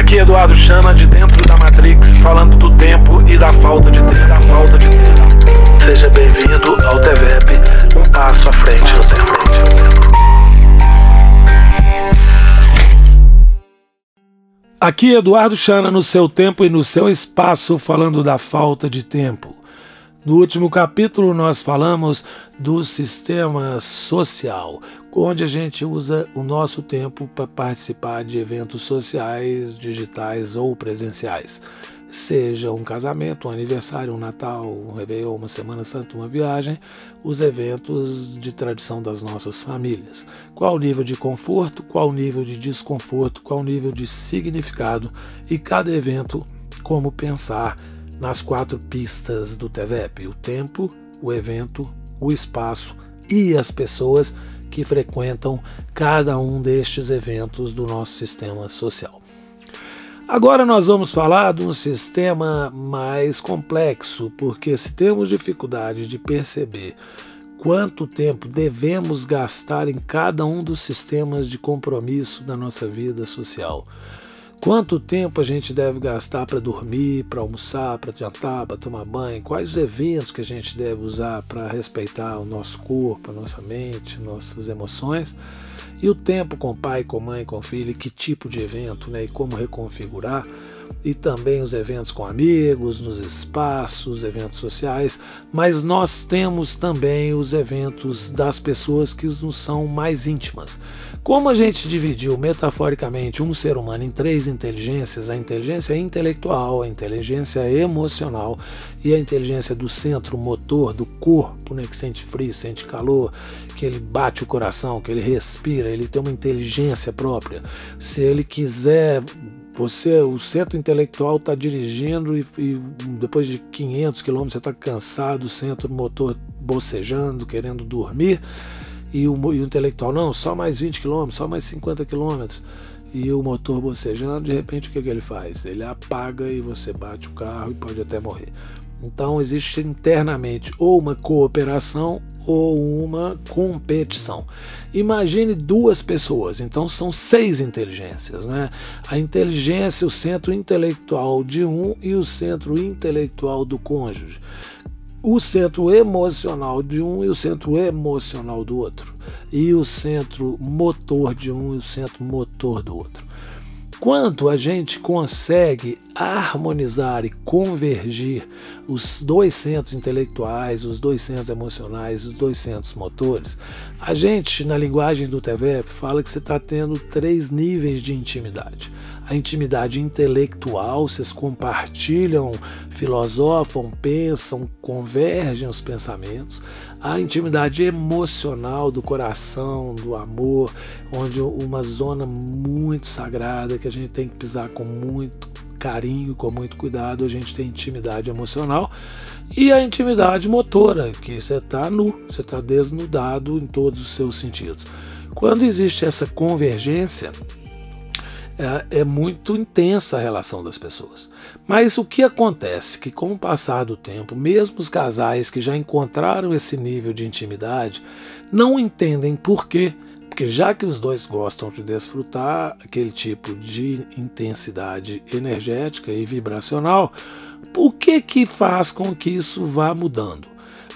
Aqui Eduardo Chama de dentro da Matrix, falando do tempo e da falta de tempo. Da falta de tempo. Seja bem-vindo ao TVEP, um passo à frente no tempo. Aqui Eduardo Chana no seu tempo e no seu espaço, falando da falta de tempo. No último capítulo, nós falamos do sistema social, onde a gente usa o nosso tempo para participar de eventos sociais, digitais ou presenciais. Seja um casamento, um aniversário, um Natal, um Réveillon, uma Semana Santa, uma viagem, os eventos de tradição das nossas famílias. Qual o nível de conforto, qual o nível de desconforto, qual o nível de significado e cada evento, como pensar nas quatro pistas do TVEP: o tempo, o evento, o espaço e as pessoas que frequentam cada um destes eventos do nosso sistema social. Agora nós vamos falar de um sistema mais complexo, porque se temos dificuldade de perceber quanto tempo devemos gastar em cada um dos sistemas de compromisso da nossa vida social, Quanto tempo a gente deve gastar para dormir, para almoçar, para jantar, para tomar banho? Quais os eventos que a gente deve usar para respeitar o nosso corpo, a nossa mente, nossas emoções? E o tempo com pai, com mãe, com filho, que tipo de evento, né? E como reconfigurar? E também os eventos com amigos, nos espaços, eventos sociais, mas nós temos também os eventos das pessoas que nos são mais íntimas. Como a gente dividiu metaforicamente um ser humano em três inteligências, a inteligência intelectual, a inteligência emocional e a inteligência do centro motor do corpo, né, que sente frio, sente calor, que ele bate o coração, que ele respira, ele tem uma inteligência própria. Se ele quiser você, o centro intelectual está dirigindo e, e, depois de 500 quilômetros você está cansado, o centro motor bocejando, querendo dormir, e o, e o intelectual, não, só mais 20 quilômetros, só mais 50 quilômetros, e o motor bocejando, de repente o que, que ele faz? Ele apaga e você bate o carro e pode até morrer. Então existe internamente ou uma cooperação ou uma competição. Imagine duas pessoas, então são seis inteligências, né? A inteligência, o centro intelectual de um e o centro intelectual do cônjuge. O centro emocional de um e o centro emocional do outro. E o centro motor de um e o centro motor do outro. Quanto a gente consegue harmonizar e convergir os dois centros intelectuais, os dois centros emocionais, os dois centros motores, a gente, na linguagem do TVEP, fala que você está tendo três níveis de intimidade. A intimidade intelectual, vocês compartilham, filosofam, pensam, convergem os pensamentos, a intimidade emocional do coração, do amor, onde uma zona muito sagrada que a gente tem que pisar com muito carinho, com muito cuidado, a gente tem intimidade emocional e a intimidade motora, que você está nu, você está desnudado em todos os seus sentidos. Quando existe essa convergência, é, é, muito intensa a relação das pessoas. Mas o que acontece? Que com o passar do tempo, mesmo os casais que já encontraram esse nível de intimidade não entendem por quê. Porque já que os dois gostam de desfrutar aquele tipo de intensidade energética e vibracional, o que que faz com que isso vá mudando?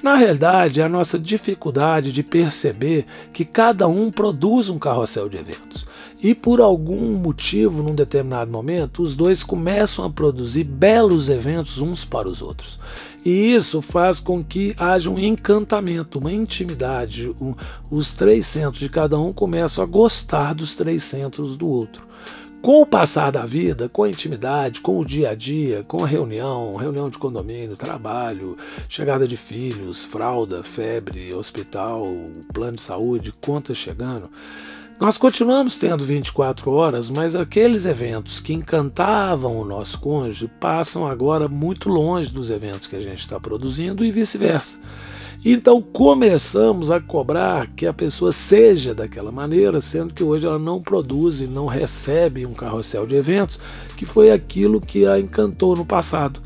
Na realidade, é a nossa dificuldade de perceber que cada um produz um carrossel de eventos. E por algum motivo, num determinado momento, os dois começam a produzir belos eventos uns para os outros. E isso faz com que haja um encantamento, uma intimidade. Um, os três centros de cada um começam a gostar dos três centros do outro. Com o passar da vida, com a intimidade, com o dia a dia, com a reunião, reunião de condomínio, trabalho, chegada de filhos, fralda, febre, hospital, plano de saúde, contas chegando, nós continuamos tendo 24 horas, mas aqueles eventos que encantavam o nosso cônjuge passam agora muito longe dos eventos que a gente está produzindo e vice-versa. Então começamos a cobrar que a pessoa seja daquela maneira, sendo que hoje ela não produz e não recebe um carrossel de eventos, que foi aquilo que a encantou no passado.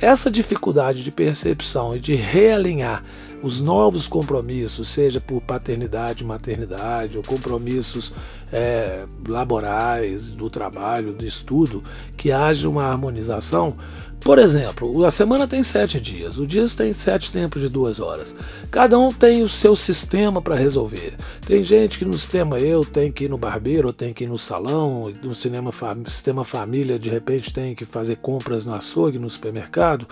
Essa dificuldade de percepção e de realinhar os novos compromissos, seja por paternidade, maternidade, ou compromissos é, laborais, do trabalho, do estudo, que haja uma harmonização. Por exemplo, a semana tem sete dias, o dia tem sete tempos de duas horas. Cada um tem o seu sistema para resolver. Tem gente que no sistema eu tem que ir no barbeiro, tem que ir no salão, no cinema, sistema família, de repente tem que fazer compras no açougue, no supermercado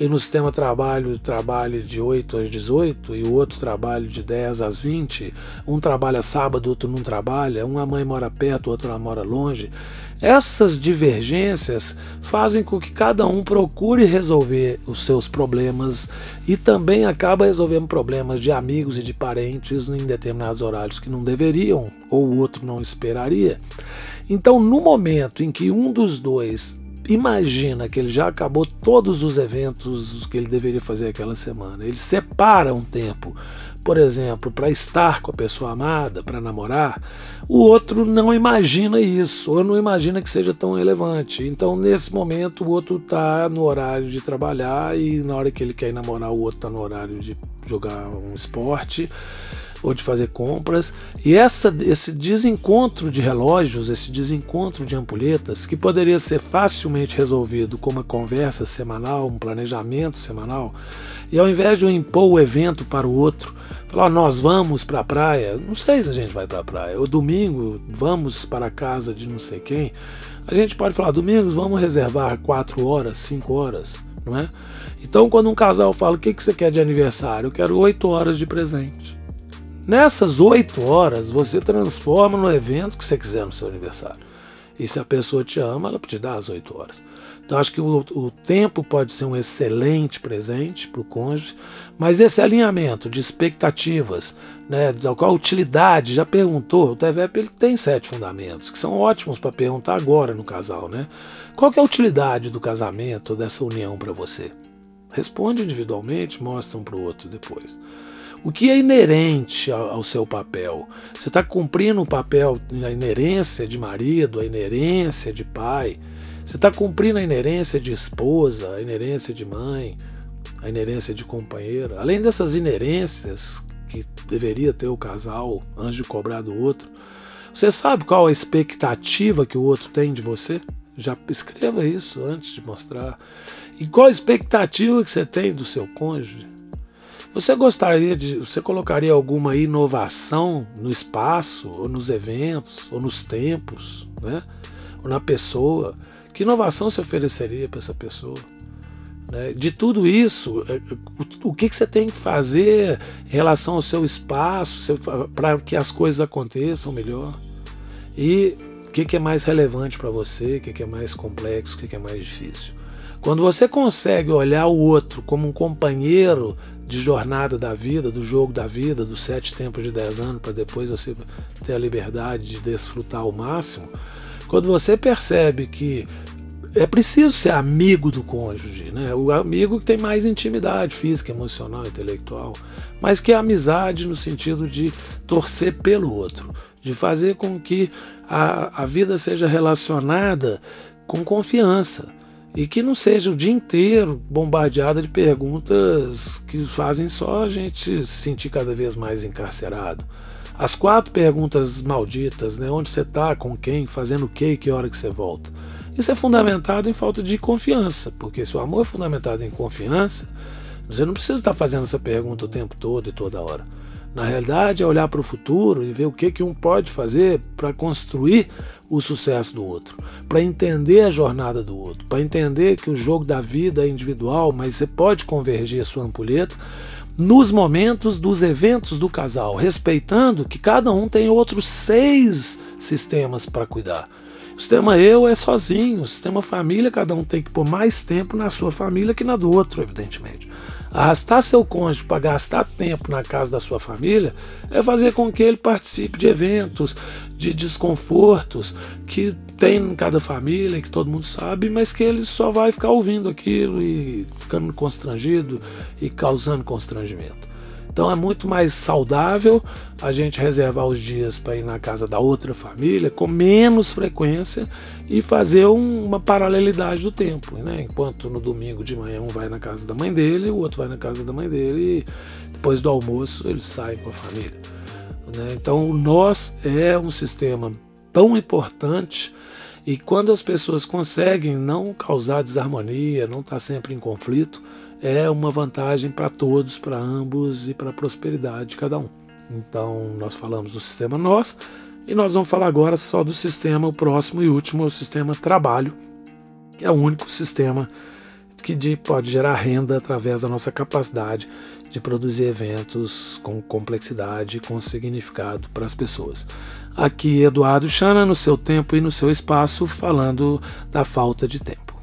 e no sistema trabalho trabalho de 8 às 18 e o outro trabalho de 10 às 20, um trabalha sábado, outro não trabalha, uma mãe mora perto, outra mora longe. Essas divergências fazem com que cada um procure resolver os seus problemas e também acaba resolvendo problemas de amigos e de parentes em determinados horários que não deveriam ou o outro não esperaria. Então, no momento em que um dos dois imagina que ele já acabou todos os eventos que ele deveria fazer aquela semana. Ele separa um tempo, por exemplo, para estar com a pessoa amada, para namorar. O outro não imagina isso, ou não imagina que seja tão relevante. Então, nesse momento, o outro está no horário de trabalhar e na hora que ele quer namorar, o outro está no horário de jogar um esporte ou de fazer compras. E essa, esse desencontro de relógios, esse desencontro de ampulhetas, que poderia ser facilmente resolvido com uma conversa semanal, um planejamento semanal, e ao invés de eu impor o evento para o outro, falar, nós vamos para a praia, não sei se a gente vai para a praia, ou domingo vamos para a casa de não sei quem, a gente pode falar, domingos vamos reservar quatro horas, cinco horas, não é? Então, quando um casal fala, o que, que você quer de aniversário? Eu quero oito horas de presente. Nessas oito horas, você transforma no evento que você quiser no seu aniversário. E se a pessoa te ama, ela te dá as oito horas. Então, acho que o, o tempo pode ser um excelente presente para o cônjuge, mas esse alinhamento de expectativas, né, qual a utilidade, já perguntou, o TVEP ele tem sete fundamentos, que são ótimos para perguntar agora no casal. Né? Qual é a utilidade do casamento, dessa união para você? Responde individualmente, mostra um para o outro depois. O que é inerente ao, seu papel? Você está cumprindo o papel, a inerência de marido, a inerência de pai. Você está cumprindo a inerência de esposa, a inerência de mãe, a inerência de companheira. Além dessas inerências que deveria ter o casal antes de cobrar do outro, você sabe qual a expectativa que o outro tem de você? Já escreva isso antes de mostrar. E qual a expectativa que você tem do seu cônjuge? Você gostaria de. Você colocaria alguma inovação no espaço, ou nos eventos, ou nos tempos, né? ou na pessoa? Que inovação você ofereceria para essa pessoa? Né? De tudo isso, é, o que, você tem que fazer em relação ao seu espaço para que as coisas aconteçam melhor? E o que, é mais relevante para você? O que, é mais complexo? O que é mais difícil? Quando você consegue olhar o outro como um companheiro de jornada da vida, do jogo da vida, dos sete tempos de dez anos, para depois você ter a liberdade de desfrutar ao máximo, quando você percebe que é preciso ser amigo do cônjuge, né? O amigo que tem mais intimidade física, emocional, intelectual, mas que é amizade no sentido de torcer pelo outro, de fazer com que a, a vida seja relacionada com confiança e que não seja o dia inteiro bombardeada de perguntas que fazem só a gente se sentir cada vez mais encarcerado. As quatro perguntas malditas, né? Onde você está, com quem, fazendo o que e que hora que você volta. Isso é fundamentado em falta de confiança, porque se o amor é fundamentado em confiança, você não precisa estar fazendo essa pergunta o tempo todo e toda hora. Na realidade, é olhar para o futuro e ver o que, que um pode fazer para construir o sucesso do outro, para entender a jornada do outro, para entender que o jogo da vida é individual, mas você pode convergir a sua ampulheta nos momentos dos eventos do casal, respeitando que cada um tem outros seis sistemas para cuidar. O sistema eu é sozinho, o sistema família, cada um tem que pôr mais tempo na sua família que na do outro, evidentemente. Arrastar seu cônjuge para gastar tempo na casa da sua família é fazer com que ele participe de eventos, de desconfortos que tem em cada família, que todo mundo sabe, mas que ele só vai ficar ouvindo aquilo e ficando constrangido e causando constrangimento. Então é muito mais saudável a gente reservar os dias para ir na casa da outra família com menos frequência e fazer um, uma paralelidade do tempo. Né? Enquanto no domingo de manhã um vai na casa da mãe dele, o outro vai na casa da mãe dele. depois do almoço eles saem com a família. Né? Então, nós é um sistema tão importante e quando as pessoas conseguem não causar desarmonia, não estar tá sempre em conflito, é uma vantagem para todos, para ambos e para a prosperidade de cada um. Então, nós falamos do sistema nós e nós vamos falar agora só do sistema, o próximo e último, o sistema trabalho, que é o único sistema que de, pode gerar renda através da nossa capacidade de produzir eventos com complexidade, com significado para as pessoas. Aqui Eduardo Chana no seu tempo e no seu espaço falando da falta de tempo.